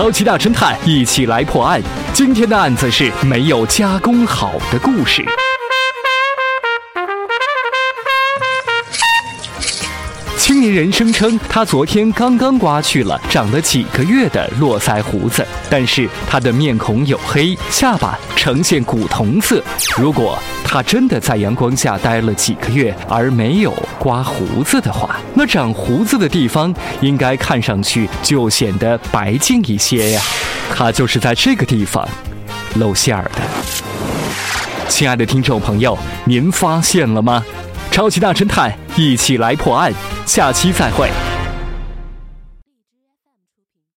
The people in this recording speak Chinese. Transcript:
超级大侦探一起来破案。今天的案子是没有加工好的故事。青年人声称，他昨天刚刚刮去了长了几个月的络腮胡子，但是他的面孔黝黑，下巴呈现古铜色。如果他真的在阳光下待了几个月而没有刮胡子的话，那长胡子的地方应该看上去就显得白净一些呀。他就是在这个地方露馅儿的。亲爱的听众朋友，您发现了吗？超级大侦探，一起来破案。下期再会。